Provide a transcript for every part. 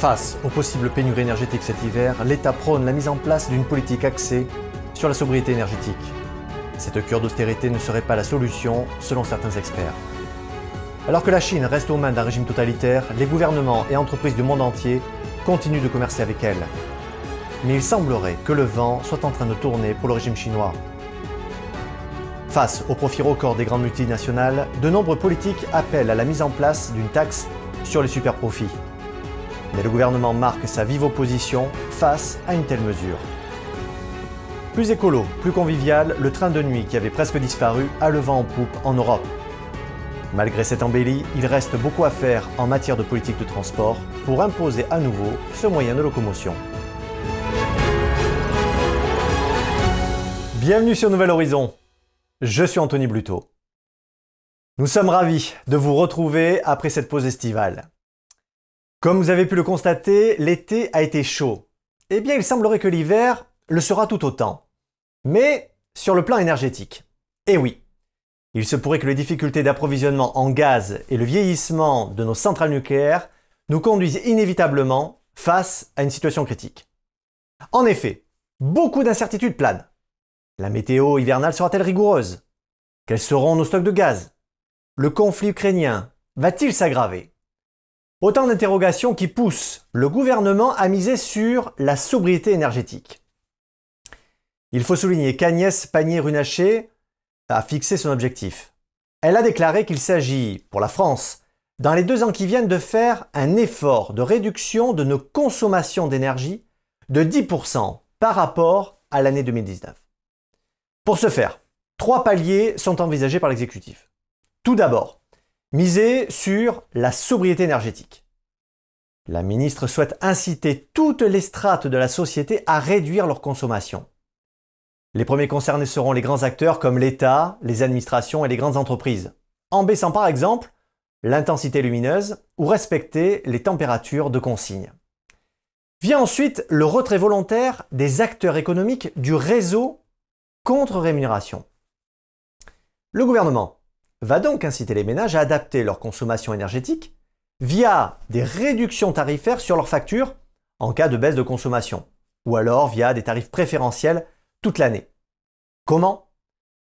Face aux possibles pénuries énergétiques cet hiver, l'État prône la mise en place d'une politique axée sur la sobriété énergétique. Cette cure d'austérité ne serait pas la solution, selon certains experts. Alors que la Chine reste aux mains d'un régime totalitaire, les gouvernements et entreprises du monde entier continuent de commercer avec elle. Mais il semblerait que le vent soit en train de tourner pour le régime chinois. Face au profit record des grandes multinationales, de nombreux politiques appellent à la mise en place d'une taxe sur les superprofits. Mais le gouvernement marque sa vive opposition face à une telle mesure. Plus écolo, plus convivial, le train de nuit qui avait presque disparu a le vent en poupe en Europe. Malgré cette embellie, il reste beaucoup à faire en matière de politique de transport pour imposer à nouveau ce moyen de locomotion. Bienvenue sur Nouvel Horizon. Je suis Anthony Bluto. Nous sommes ravis de vous retrouver après cette pause estivale. Comme vous avez pu le constater, l'été a été chaud. Eh bien, il semblerait que l'hiver le sera tout autant. Mais sur le plan énergétique. Eh oui, il se pourrait que les difficultés d'approvisionnement en gaz et le vieillissement de nos centrales nucléaires nous conduisent inévitablement face à une situation critique. En effet, beaucoup d'incertitudes planent. La météo hivernale sera-t-elle rigoureuse? Quels seront nos stocks de gaz? Le conflit ukrainien va-t-il s'aggraver? Autant d'interrogations qui poussent le gouvernement à miser sur la sobriété énergétique. Il faut souligner qu'Agnès Pannier-Runacher a fixé son objectif. Elle a déclaré qu'il s'agit, pour la France, dans les deux ans qui viennent, de faire un effort de réduction de nos consommations d'énergie de 10% par rapport à l'année 2019. Pour ce faire, trois paliers sont envisagés par l'exécutif. Tout d'abord, Miser sur la sobriété énergétique. La ministre souhaite inciter toutes les strates de la société à réduire leur consommation. Les premiers concernés seront les grands acteurs comme l'État, les administrations et les grandes entreprises, en baissant par exemple l'intensité lumineuse ou respecter les températures de consigne. Vient ensuite le retrait volontaire des acteurs économiques du réseau contre rémunération. Le gouvernement va donc inciter les ménages à adapter leur consommation énergétique via des réductions tarifaires sur leurs factures en cas de baisse de consommation, ou alors via des tarifs préférentiels toute l'année. Comment?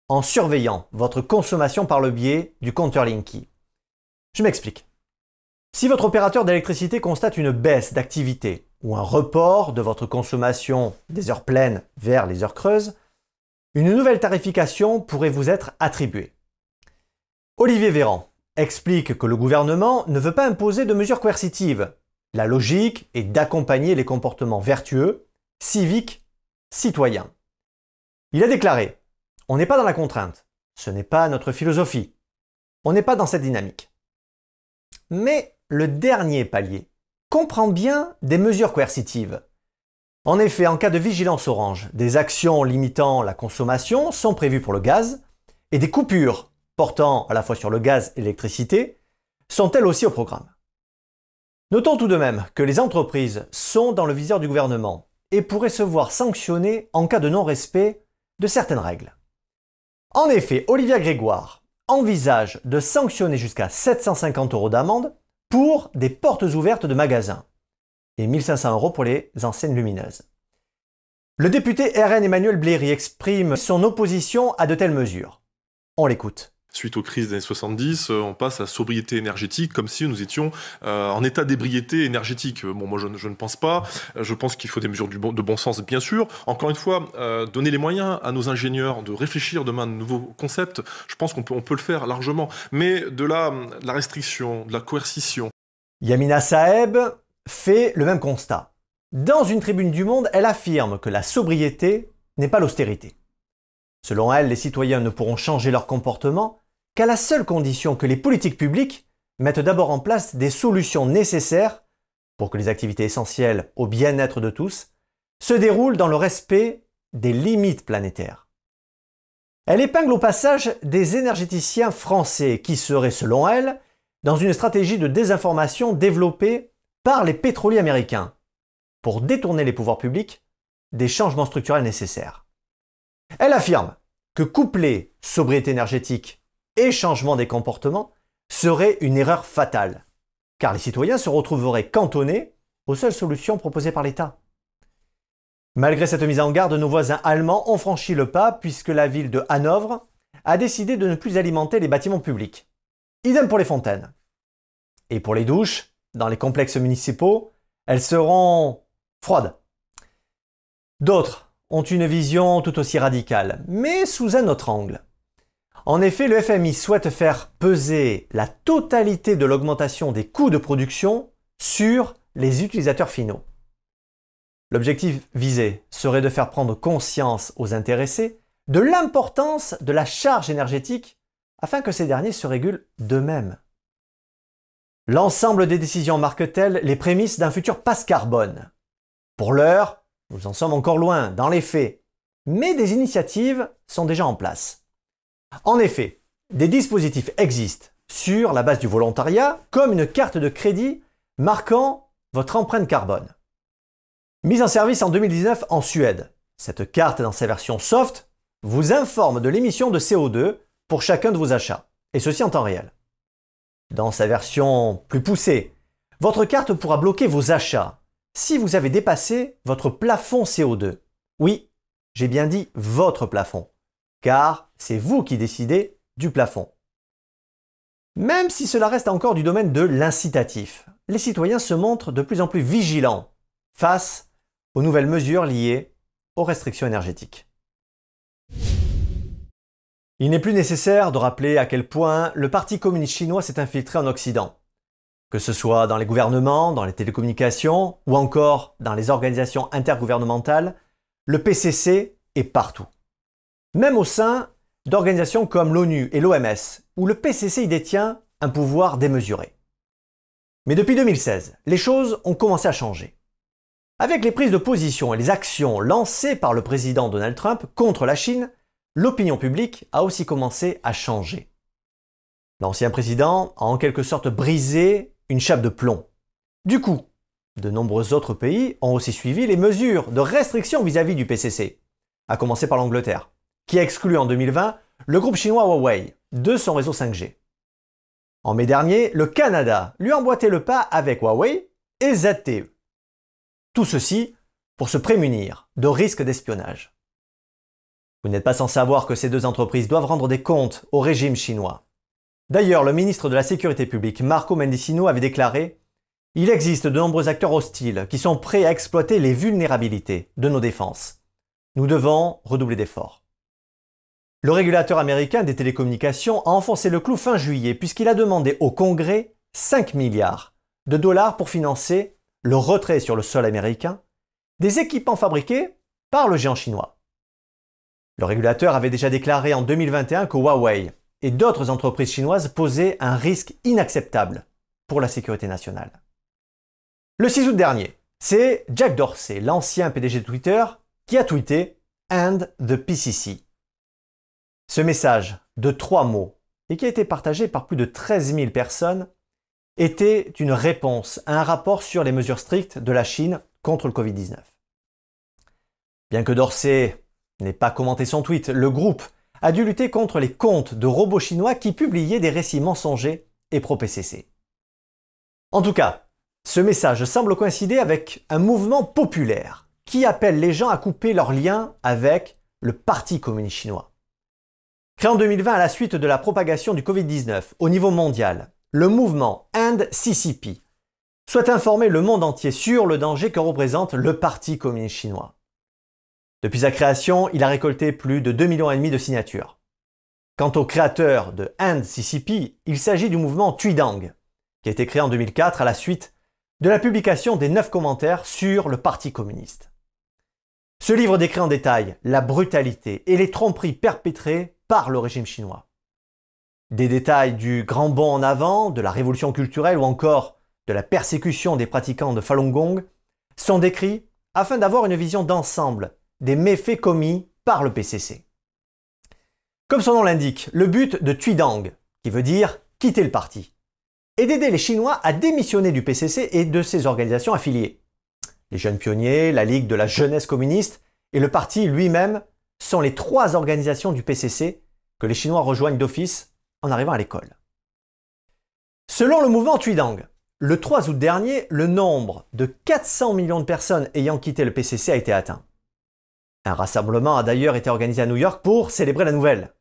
En surveillant votre consommation par le biais du compteur Linky. Je m'explique. Si votre opérateur d'électricité constate une baisse d'activité ou un report de votre consommation des heures pleines vers les heures creuses, une nouvelle tarification pourrait vous être attribuée. Olivier Véran explique que le gouvernement ne veut pas imposer de mesures coercitives. La logique est d'accompagner les comportements vertueux, civiques, citoyens. Il a déclaré On n'est pas dans la contrainte. Ce n'est pas notre philosophie. On n'est pas dans cette dynamique. Mais le dernier palier comprend bien des mesures coercitives. En effet, en cas de vigilance orange, des actions limitant la consommation sont prévues pour le gaz et des coupures portant à la fois sur le gaz et l'électricité, sont elles aussi au programme. Notons tout de même que les entreprises sont dans le viseur du gouvernement et pourraient se voir sanctionnées en cas de non-respect de certaines règles. En effet, Olivia Grégoire envisage de sanctionner jusqu'à 750 euros d'amende pour des portes ouvertes de magasins et 1500 euros pour les enseignes lumineuses. Le député RN Emmanuel Bléry exprime son opposition à de telles mesures. On l'écoute. Suite aux crises des années 70, euh, on passe à sobriété énergétique comme si nous étions euh, en état d'ébriété énergétique. Bon, moi je, ne pense pas. Euh, je pense qu'il faut des mesures de bon sens, bien sûr. Encore une fois, donner les moyens à nos ingénieurs de réfléchir demain à de nouveaux concepts, je pense qu'on peut, le faire largement. Mais de de la restriction, de la coercition. Yamina Saeb fait le même constat. Dans une tribune du Monde, elle affirme que la sobriété n'est pas l'austérité. Selon elle, les citoyens ne pourront changer leur comportement qu'à la seule condition que les politiques publiques mettent d'abord en place des solutions nécessaires pour que les activités essentielles au bien-être de tous se déroulent dans le respect des limites planétaires. Elle épingle au passage des énergéticiens français qui seraient, selon elle, dans une stratégie de désinformation développée par les pétroliers américains pour détourner les pouvoirs publics des changements structurels nécessaires. Elle affirme que coupler sobriété énergétique et changement des comportements serait une erreur fatale, car les citoyens se retrouveraient cantonnés aux seules solutions proposées par l'État. Malgré cette mise en garde, nos voisins allemands ont franchi le pas puisque la ville de Hanovre a décidé de ne plus alimenter les bâtiments publics. Idem pour les fontaines. Et pour les douches, dans les complexes municipaux, elles seront froides. D'autres ont une vision tout aussi radicale, mais sous un autre angle. En effet, le FMI souhaite faire peser la totalité de l'augmentation des coûts de production sur les utilisateurs finaux. L'objectif visé serait de faire prendre conscience aux intéressés de l'importance de la charge énergétique afin que ces derniers se régulent d'eux-mêmes. L'ensemble des décisions marque-t-elle les prémices d'un futur passe carbone? Pour l'heure, nous en sommes encore loin dans les faits, mais des initiatives sont déjà en place. En effet, des dispositifs existent sur la base du volontariat comme une carte de crédit marquant votre empreinte carbone. Mise en service en 2019 en Suède, cette carte dans sa version soft vous informe de l'émission de CO2 pour chacun de vos achats, et ceci en temps réel. Dans sa version plus poussée, votre carte pourra bloquer vos achats si vous avez dépassé votre plafond CO2. Oui, j'ai bien dit votre plafond, car c'est vous qui décidez du plafond. Même si cela reste encore du domaine de l'incitatif, les citoyens se montrent de plus en plus vigilants face aux nouvelles mesures liées aux restrictions énergétiques. Il n'est plus nécessaire de rappeler à quel point le Parti communiste chinois s'est infiltré en Occident, que ce soit dans les gouvernements, dans les télécommunications ou encore dans les organisations intergouvernementales, le PCC est partout. Même au sein d'organisations comme l'ONU et l'OMS, où le PCC y détient un pouvoir démesuré. Mais depuis 2016, les choses ont commencé à changer. Avec les prises de position et les actions lancées par le président Donald Trump contre la Chine, l'opinion publique a aussi commencé à changer. L'ancien président a en quelque sorte brisé une chape de plomb. Du coup, de nombreux autres pays ont aussi suivi les mesures de restriction vis-à-vis du PCC, à commencer par l'Angleterre, qui a exclu en 2020 le groupe chinois Huawei de son réseau 5G. En mai dernier, le Canada lui a emboîté le pas avec Huawei et ZTE. Tout ceci pour se prémunir de risques d'espionnage. Vous n'êtes pas sans savoir que ces deux entreprises doivent rendre des comptes au régime chinois. D'ailleurs, le ministre de la Sécurité publique, Marco Mendicino, avait déclaré Il existe de nombreux acteurs hostiles qui sont prêts à exploiter les vulnérabilités de nos défenses. Nous devons redoubler d'efforts. Le régulateur américain des télécommunications a enfoncé le clou fin juillet puisqu'il a demandé au Congrès 5 milliards de dollars pour financer le retrait sur le sol américain des équipements fabriqués par le géant chinois. Le régulateur avait déjà déclaré en 2021 que Huawei et d'autres entreprises chinoises posaient un risque inacceptable pour la sécurité nationale. Le 6 août dernier, c'est Jack Dorsey, l'ancien PDG de Twitter, qui a tweeté And the PCC. Ce message de trois mots et qui a été partagé par plus de 13 000 personnes était une réponse à un rapport sur les mesures strictes de la Chine contre le Covid-19. Bien que Dorsey n'ait pas commenté son tweet, le groupe a dû lutter contre les comptes de robots chinois qui publiaient des récits mensongers et pro-PCC. En tout cas, ce message semble coïncider avec un mouvement populaire qui appelle les gens à couper leurs liens avec le Parti communiste chinois. Créé en 2020 à la suite de la propagation du Covid-19 au niveau mondial, le mouvement And CCP souhaite informer le monde entier sur le danger que représente le Parti communiste chinois. Depuis sa création, il a récolté plus de 2,5 millions et demi de signatures. Quant au créateur de And CCP, il s'agit du mouvement Tuidang, qui a été créé en 2004 à la suite de la publication des 9 commentaires sur le Parti communiste. Ce livre décrit en détail la brutalité et les tromperies perpétrées par le régime chinois. Des détails du grand bond en avant, de la révolution culturelle ou encore de la persécution des pratiquants de Falun Gong sont décrits afin d'avoir une vision d'ensemble des méfaits commis par le PCC. Comme son nom l'indique, le but de Tuidang, qui veut dire quitter le parti, est d'aider les Chinois à démissionner du PCC et de ses organisations affiliées. Les jeunes pionniers, la Ligue de la jeunesse communiste et le parti lui-même sont les trois organisations du PCC que les Chinois rejoignent d'office en arrivant à l'école. Selon le mouvement Tuidang, le 3 août dernier, le nombre de 400 millions de personnes ayant quitté le PCC a été atteint. Un rassemblement a d'ailleurs été organisé à New York pour célébrer la nouvelle.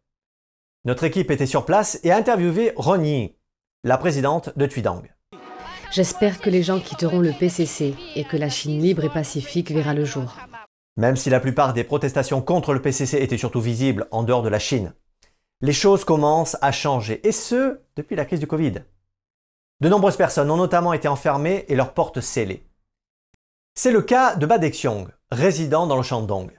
Notre équipe était sur place et a interviewé Ron Yi, la présidente de Tuidang. J'espère que les gens quitteront le PCC et que la Chine libre et pacifique verra le jour. Même si la plupart des protestations contre le PCC étaient surtout visibles en dehors de la Chine, les choses commencent à changer, et ce, depuis la crise du Covid. De nombreuses personnes ont notamment été enfermées et leurs portes scellées. C'est le cas de Ba Dexiong, résident dans le Shandong.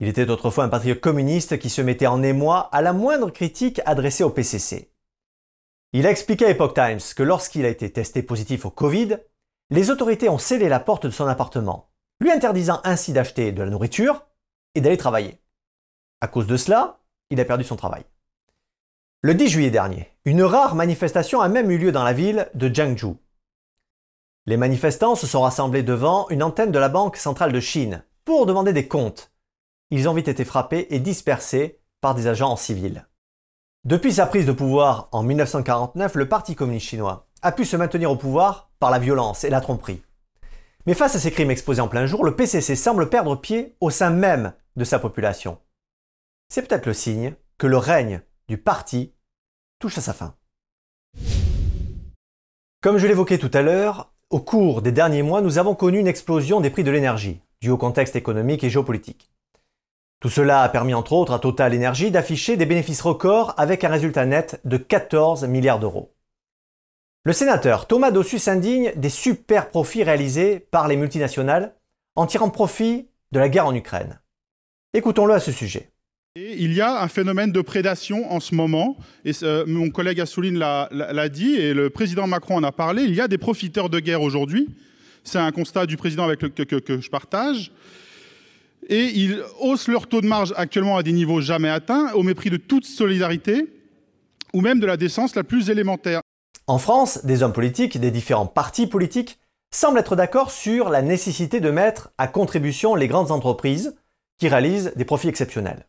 Il était autrefois un patriote communiste qui se mettait en émoi à la moindre critique adressée au PCC. Il a expliqué à Epoch Times que lorsqu'il a été testé positif au Covid, les autorités ont scellé la porte de son appartement, lui interdisant ainsi d'acheter de la nourriture et d'aller travailler. À cause de cela, il a perdu son travail. Le 10 juillet dernier, une rare manifestation a même eu lieu dans la ville de Jiangsu. Les manifestants se sont rassemblés devant une antenne de la Banque centrale de Chine pour demander des comptes. Ils ont vite été frappés et dispersés par des agents en civil. Depuis sa prise de pouvoir en 1949, le Parti communiste chinois a pu se maintenir au pouvoir par la violence et la tromperie. Mais face à ces crimes exposés en plein jour, le PCC semble perdre pied au sein même de sa population. C'est peut-être le signe que le règne du parti touche à sa fin. Comme je l'évoquais tout à l'heure, au cours des derniers mois, nous avons connu une explosion des prix de l'énergie, due au contexte économique et géopolitique. Tout cela a permis entre autres à Total Energy d'afficher des bénéfices records avec un résultat net de 14 milliards d'euros. Le sénateur Thomas Dossus s'indigne des super profits réalisés par les multinationales en tirant profit de la guerre en Ukraine. Écoutons-le à ce sujet il y a un phénomène de prédation en ce moment, et mon collègue Assouline l'a dit, et le président Macron en a parlé, il y a des profiteurs de guerre aujourd'hui, c'est un constat du président avec le, que, que, je partage, et ils haussent leur taux de marge actuellement à des niveaux jamais atteints, au mépris de toute solidarité, ou même de la décence la plus élémentaire. En France, des hommes politiques des différents partis politiques semblent être d'accord sur la nécessité de mettre à contribution les grandes entreprises qui réalisent des profits exceptionnels.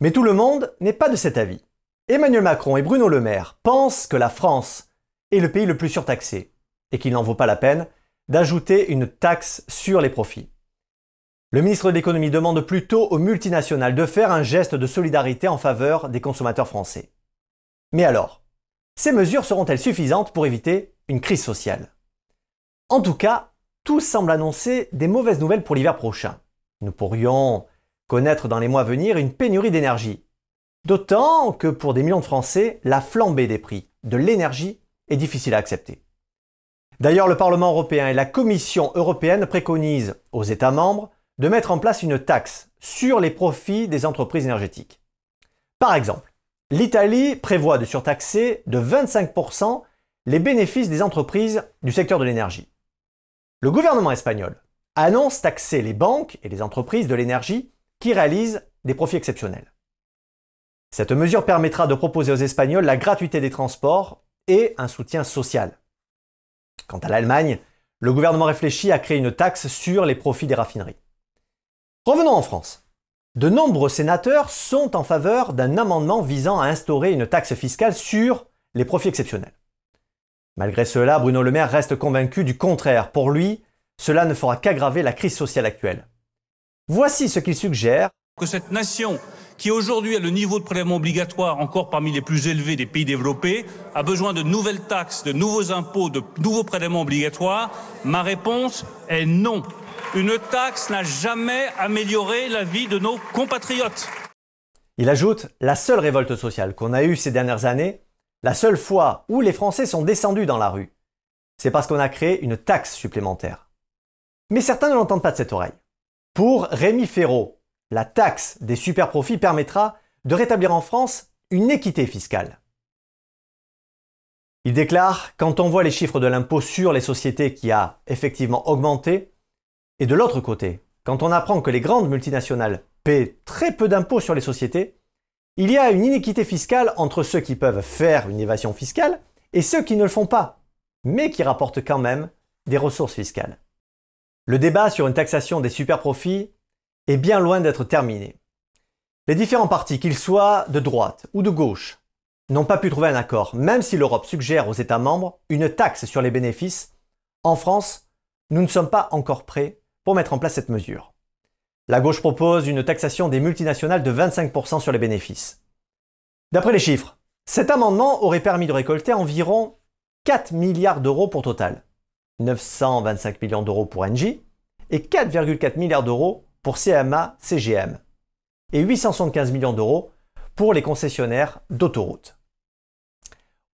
Mais tout le monde n'est pas de cet avis. Emmanuel Macron et Bruno Le Maire pensent que la France est le pays le plus surtaxé et qu'il n'en vaut pas la peine d'ajouter une taxe sur les profits. Le ministre de l'économie demande plutôt aux multinationales de faire un geste de solidarité en faveur des consommateurs français. Mais alors, ces mesures seront-elles suffisantes pour éviter une crise sociale? En tout cas, tout semble annoncer des mauvaises nouvelles pour l'hiver prochain. Nous pourrions connaître dans les mois à venir une pénurie d'énergie. D'autant que pour des millions de Français, la flambée des prix de l'énergie est difficile à accepter. D'ailleurs, le Parlement européen et la Commission européenne préconisent aux États membres de mettre en place une taxe sur les profits des entreprises énergétiques. Par exemple, l'Italie prévoit de surtaxer de 25% les bénéfices des entreprises du secteur de l'énergie. Le gouvernement espagnol annonce taxer les banques et les entreprises de l'énergie qui réalisent des profits exceptionnels. Cette mesure permettra de proposer aux Espagnols la gratuité des transports et un soutien social. Quant à l'Allemagne, le gouvernement réfléchit à créer une taxe sur les profits des raffineries. Revenons en France. De nombreux sénateurs sont en faveur d'un amendement visant à instaurer une taxe fiscale sur les profits exceptionnels. Malgré cela, Bruno Le Maire reste convaincu du contraire. Pour lui, cela ne fera qu'aggraver la crise sociale actuelle. Voici ce qu'il suggère. Que cette nation, qui aujourd'hui a le niveau de prélèvement obligatoire encore parmi les plus élevés des pays développés, a besoin de nouvelles taxes, de nouveaux impôts, de nouveaux prélèvements obligatoires Ma réponse est non. Une taxe n'a jamais amélioré la vie de nos compatriotes. Il ajoute, la seule révolte sociale qu'on a eue ces dernières années, la seule fois où les Français sont descendus dans la rue, c'est parce qu'on a créé une taxe supplémentaire. Mais certains ne l'entendent pas de cette oreille. Pour Rémi Ferraud, la taxe des superprofits permettra de rétablir en France une équité fiscale. Il déclare Quand on voit les chiffres de l'impôt sur les sociétés qui a effectivement augmenté, et de l'autre côté, quand on apprend que les grandes multinationales paient très peu d'impôts sur les sociétés, il y a une inéquité fiscale entre ceux qui peuvent faire une évasion fiscale et ceux qui ne le font pas, mais qui rapportent quand même des ressources fiscales. Le débat sur une taxation des superprofits est bien loin d'être terminé. Les différents partis, qu'ils soient de droite ou de gauche, n'ont pas pu trouver un accord, même si l'Europe suggère aux États membres une taxe sur les bénéfices. En France, nous ne sommes pas encore prêts pour mettre en place cette mesure. La gauche propose une taxation des multinationales de 25% sur les bénéfices. D'après les chiffres, cet amendement aurait permis de récolter environ 4 milliards d'euros pour Total, 925 millions d'euros pour Engie et 4,4 milliards d'euros pour CMA CGM et 875 millions d'euros pour les concessionnaires d'autoroutes.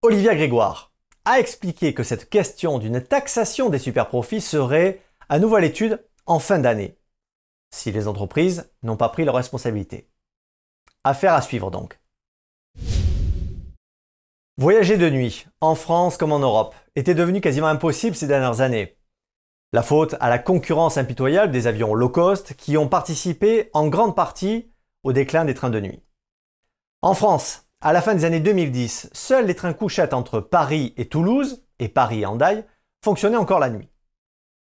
Olivia Grégoire a expliqué que cette question d'une taxation des superprofits serait à nouveau à l'étude en fin d'année, si les entreprises n'ont pas pris leurs responsabilités. Affaire à suivre donc. Voyager de nuit, en France comme en Europe, était devenu quasiment impossible ces dernières années. La faute à la concurrence impitoyable des avions low cost qui ont participé en grande partie au déclin des trains de nuit. En France, à la fin des années 2010, seuls les trains couchettes entre Paris et Toulouse et Paris et Hendaye fonctionnaient encore la nuit.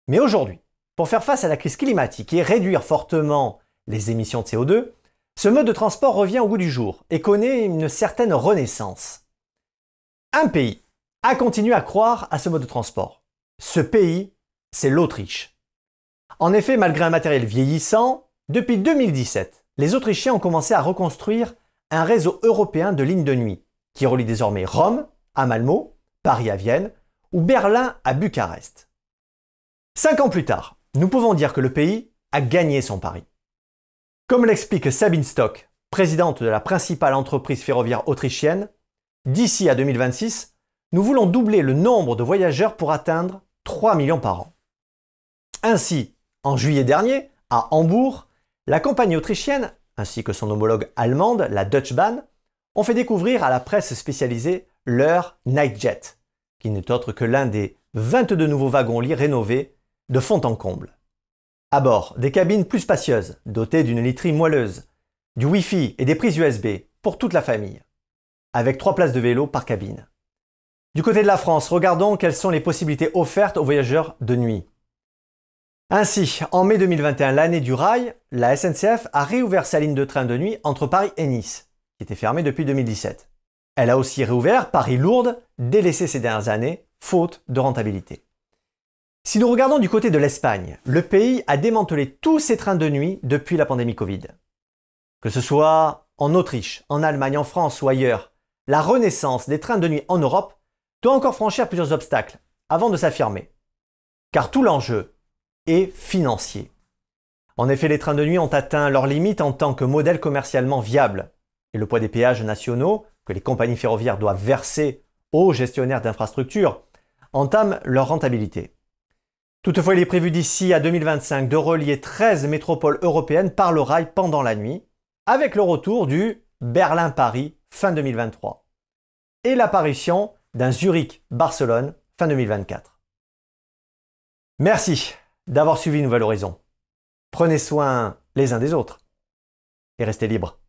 Mais aujourd'hui, pour faire face à la crise climatique et réduire fortement les émissions de CO2, ce mode de transport revient au goût du jour et connaît une certaine renaissance. Un pays a continué à croire à ce mode de transport. Ce pays, c'est l'Autriche. En effet, malgré un matériel vieillissant, depuis 2017, les Autrichiens ont commencé à reconstruire un réseau européen de lignes de nuit qui relie désormais Rome à Malmo, Paris à Vienne ou Berlin à Bucarest. Cinq ans plus tard, nous pouvons dire que le pays a gagné son pari. Comme l'explique Sabine Stock, présidente de la principale entreprise ferroviaire autrichienne, d'ici à 2026, nous voulons doubler le nombre de voyageurs pour atteindre 3 millions par an. Ainsi, en juillet dernier, à Hambourg, la compagnie autrichienne, ainsi que son homologue allemande, la Deutsche Bahn, ont fait découvrir à la presse spécialisée leur Nightjet, qui n'est autre que l'un des 22 nouveaux wagons-lits rénovés de fond en comble. À bord, des cabines plus spacieuses, dotées d'une literie moelleuse, du Wi-Fi et des prises USB pour toute la famille, avec trois places de vélo par cabine. Du côté de la France, regardons quelles sont les possibilités offertes aux voyageurs de nuit. Ainsi, en mai 2021, l'année du rail, la SNCF a réouvert sa ligne de train de nuit entre Paris et Nice, qui était fermée depuis 2017. Elle a aussi réouvert Paris-Lourdes, délaissée ces dernières années, faute de rentabilité. Si nous regardons du côté de l'Espagne, le pays a démantelé tous ses trains de nuit depuis la pandémie Covid. Que ce soit en Autriche, en Allemagne, en France ou ailleurs, la renaissance des trains de nuit en Europe doit encore franchir plusieurs obstacles avant de s'affirmer. Car tout l'enjeu est financier. En effet, les trains de nuit ont atteint leurs limites en tant que modèle commercialement viable, et le poids des péages nationaux que les compagnies ferroviaires doivent verser aux gestionnaires d'infrastructures entame leur rentabilité. Toutefois, il est prévu d'ici à 2025 de relier 13 métropoles européennes par le rail pendant la nuit, avec le retour du Berlin-Paris fin 2023 et l'apparition d'un Zurich-Barcelone fin 2024. Merci d'avoir suivi Nouvelle Horizon. Prenez soin les uns des autres et restez libres.